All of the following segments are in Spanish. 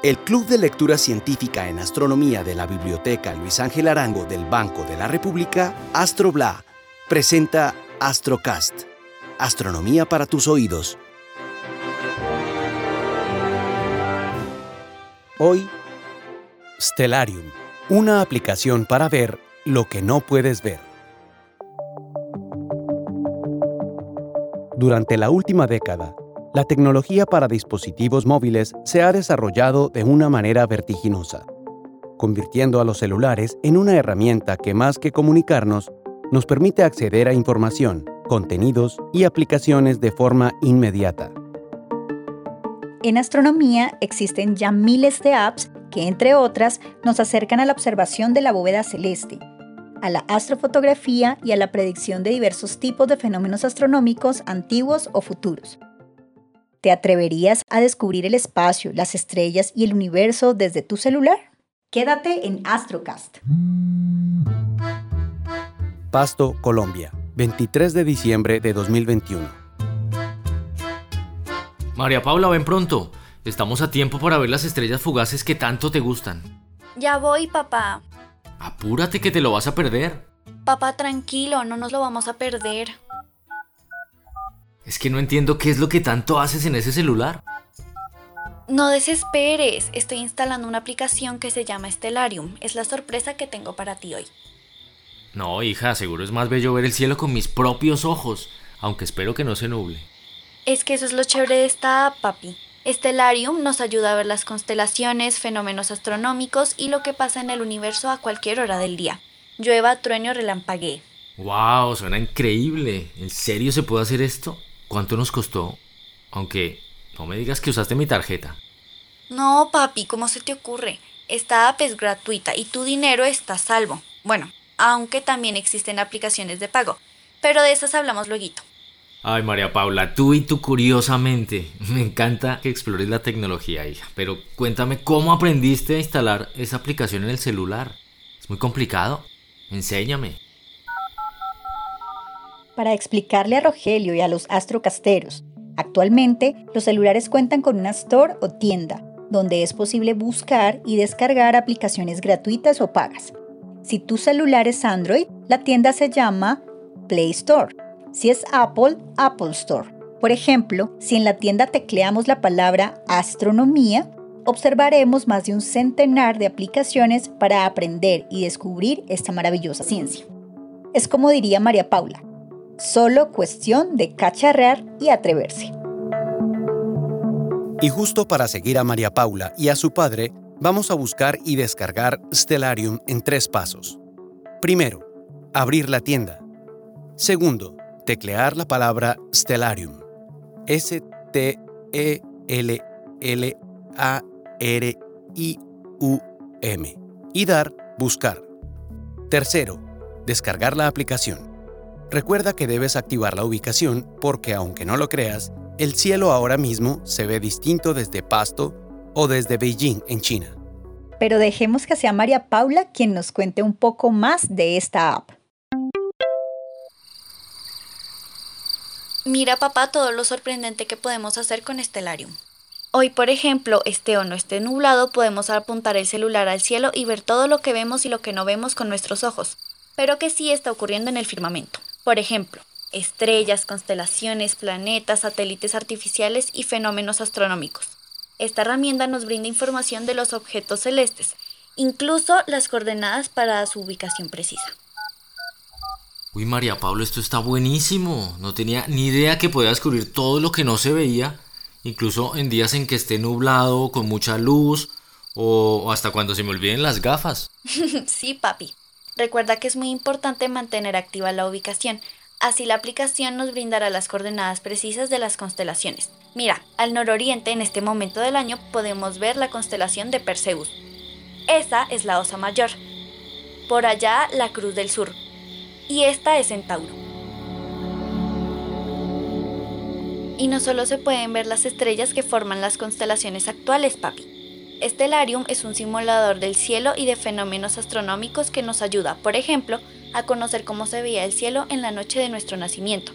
El Club de Lectura Científica en Astronomía de la Biblioteca Luis Ángel Arango del Banco de la República, AstroBla, presenta Astrocast, Astronomía para tus oídos. Hoy, Stellarium, una aplicación para ver lo que no puedes ver. Durante la última década, la tecnología para dispositivos móviles se ha desarrollado de una manera vertiginosa, convirtiendo a los celulares en una herramienta que más que comunicarnos, nos permite acceder a información, contenidos y aplicaciones de forma inmediata. En astronomía existen ya miles de apps que, entre otras, nos acercan a la observación de la bóveda celeste, a la astrofotografía y a la predicción de diversos tipos de fenómenos astronómicos antiguos o futuros. ¿Te atreverías a descubrir el espacio, las estrellas y el universo desde tu celular? Quédate en Astrocast. Pasto, Colombia, 23 de diciembre de 2021. María Paula, ven pronto. Estamos a tiempo para ver las estrellas fugaces que tanto te gustan. Ya voy, papá. Apúrate que te lo vas a perder. Papá, tranquilo, no nos lo vamos a perder. Es que no entiendo qué es lo que tanto haces en ese celular. No desesperes, estoy instalando una aplicación que se llama Stellarium. Es la sorpresa que tengo para ti hoy. No, hija, seguro es más bello ver el cielo con mis propios ojos, aunque espero que no se nuble. Es que eso es lo chévere de esta app, papi. Stellarium nos ayuda a ver las constelaciones, fenómenos astronómicos y lo que pasa en el universo a cualquier hora del día. Llueva, trueno, relampaguee. ¡Wow! Suena increíble. ¿En serio se puede hacer esto? ¿Cuánto nos costó? Aunque no me digas que usaste mi tarjeta. No, papi, ¿cómo se te ocurre? Esta app es gratuita y tu dinero está a salvo. Bueno, aunque también existen aplicaciones de pago, pero de esas hablamos luego. Ay, María Paula, tú y tú curiosamente. Me encanta que explores la tecnología, hija. Pero cuéntame cómo aprendiste a instalar esa aplicación en el celular. ¿Es muy complicado? Enséñame para explicarle a Rogelio y a los astrocasteros. Actualmente, los celulares cuentan con una store o tienda, donde es posible buscar y descargar aplicaciones gratuitas o pagas. Si tu celular es Android, la tienda se llama Play Store. Si es Apple, Apple Store. Por ejemplo, si en la tienda tecleamos la palabra astronomía, observaremos más de un centenar de aplicaciones para aprender y descubrir esta maravillosa ciencia. Es como diría María Paula, Solo cuestión de cacharrear y atreverse. Y justo para seguir a María Paula y a su padre, vamos a buscar y descargar Stellarium en tres pasos. Primero, abrir la tienda. Segundo, teclear la palabra Stellarium. S-T-E-L-L-A-R-I-U-M. Y dar buscar. Tercero, descargar la aplicación. Recuerda que debes activar la ubicación porque aunque no lo creas, el cielo ahora mismo se ve distinto desde Pasto o desde Beijing en China. Pero dejemos que sea María Paula quien nos cuente un poco más de esta app. Mira papá todo lo sorprendente que podemos hacer con Stellarium. Hoy, por ejemplo, esté o no esté nublado, podemos apuntar el celular al cielo y ver todo lo que vemos y lo que no vemos con nuestros ojos, pero que sí está ocurriendo en el firmamento. Por ejemplo, estrellas, constelaciones, planetas, satélites artificiales y fenómenos astronómicos. Esta herramienta nos brinda información de los objetos celestes, incluso las coordenadas para su ubicación precisa. Uy, María Pablo, esto está buenísimo. No tenía ni idea que podía descubrir todo lo que no se veía, incluso en días en que esté nublado, con mucha luz, o hasta cuando se me olviden las gafas. sí, papi. Recuerda que es muy importante mantener activa la ubicación, así la aplicación nos brindará las coordenadas precisas de las constelaciones. Mira, al nororiente en este momento del año podemos ver la constelación de Perseus. Esa es la Osa Mayor. Por allá la Cruz del Sur. Y esta es Centauro. Y no solo se pueden ver las estrellas que forman las constelaciones actuales, papi. Stellarium es un simulador del cielo y de fenómenos astronómicos que nos ayuda, por ejemplo, a conocer cómo se veía el cielo en la noche de nuestro nacimiento.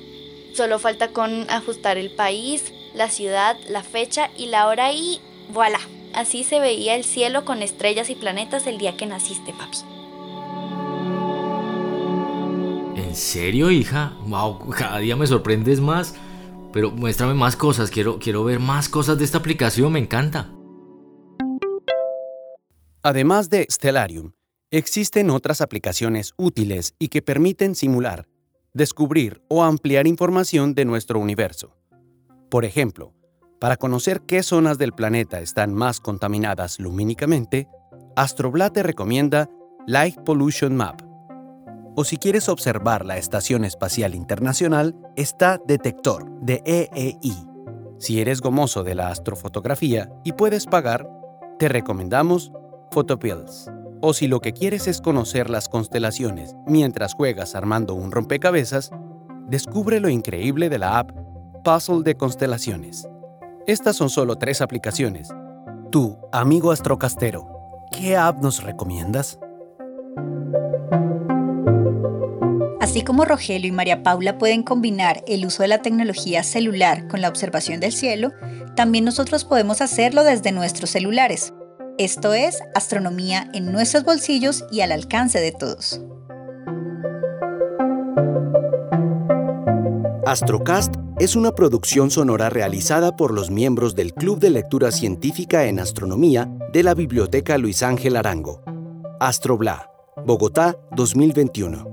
Solo falta con ajustar el país, la ciudad, la fecha y la hora y voilà, Así se veía el cielo con estrellas y planetas el día que naciste, papi. ¿En serio, hija? Wow, cada día me sorprendes más. Pero muéstrame más cosas, quiero, quiero ver más cosas de esta aplicación, me encanta. Además de Stellarium, existen otras aplicaciones útiles y que permiten simular, descubrir o ampliar información de nuestro universo. Por ejemplo, para conocer qué zonas del planeta están más contaminadas lumínicamente, Astroblat te recomienda Light Pollution Map o si quieres observar la Estación Espacial Internacional, está Detector de EEI. Si eres gomoso de la astrofotografía y puedes pagar, te recomendamos Photopills. O si lo que quieres es conocer las constelaciones mientras juegas armando un rompecabezas, descubre lo increíble de la app Puzzle de Constelaciones. Estas son solo tres aplicaciones. Tú, amigo astrocastero, ¿qué app nos recomiendas? Así como Rogelio y María Paula pueden combinar el uso de la tecnología celular con la observación del cielo, también nosotros podemos hacerlo desde nuestros celulares. Esto es astronomía en nuestros bolsillos y al alcance de todos. Astrocast es una producción sonora realizada por los miembros del Club de Lectura Científica en Astronomía de la Biblioteca Luis Ángel Arango. Astrobla, Bogotá 2021.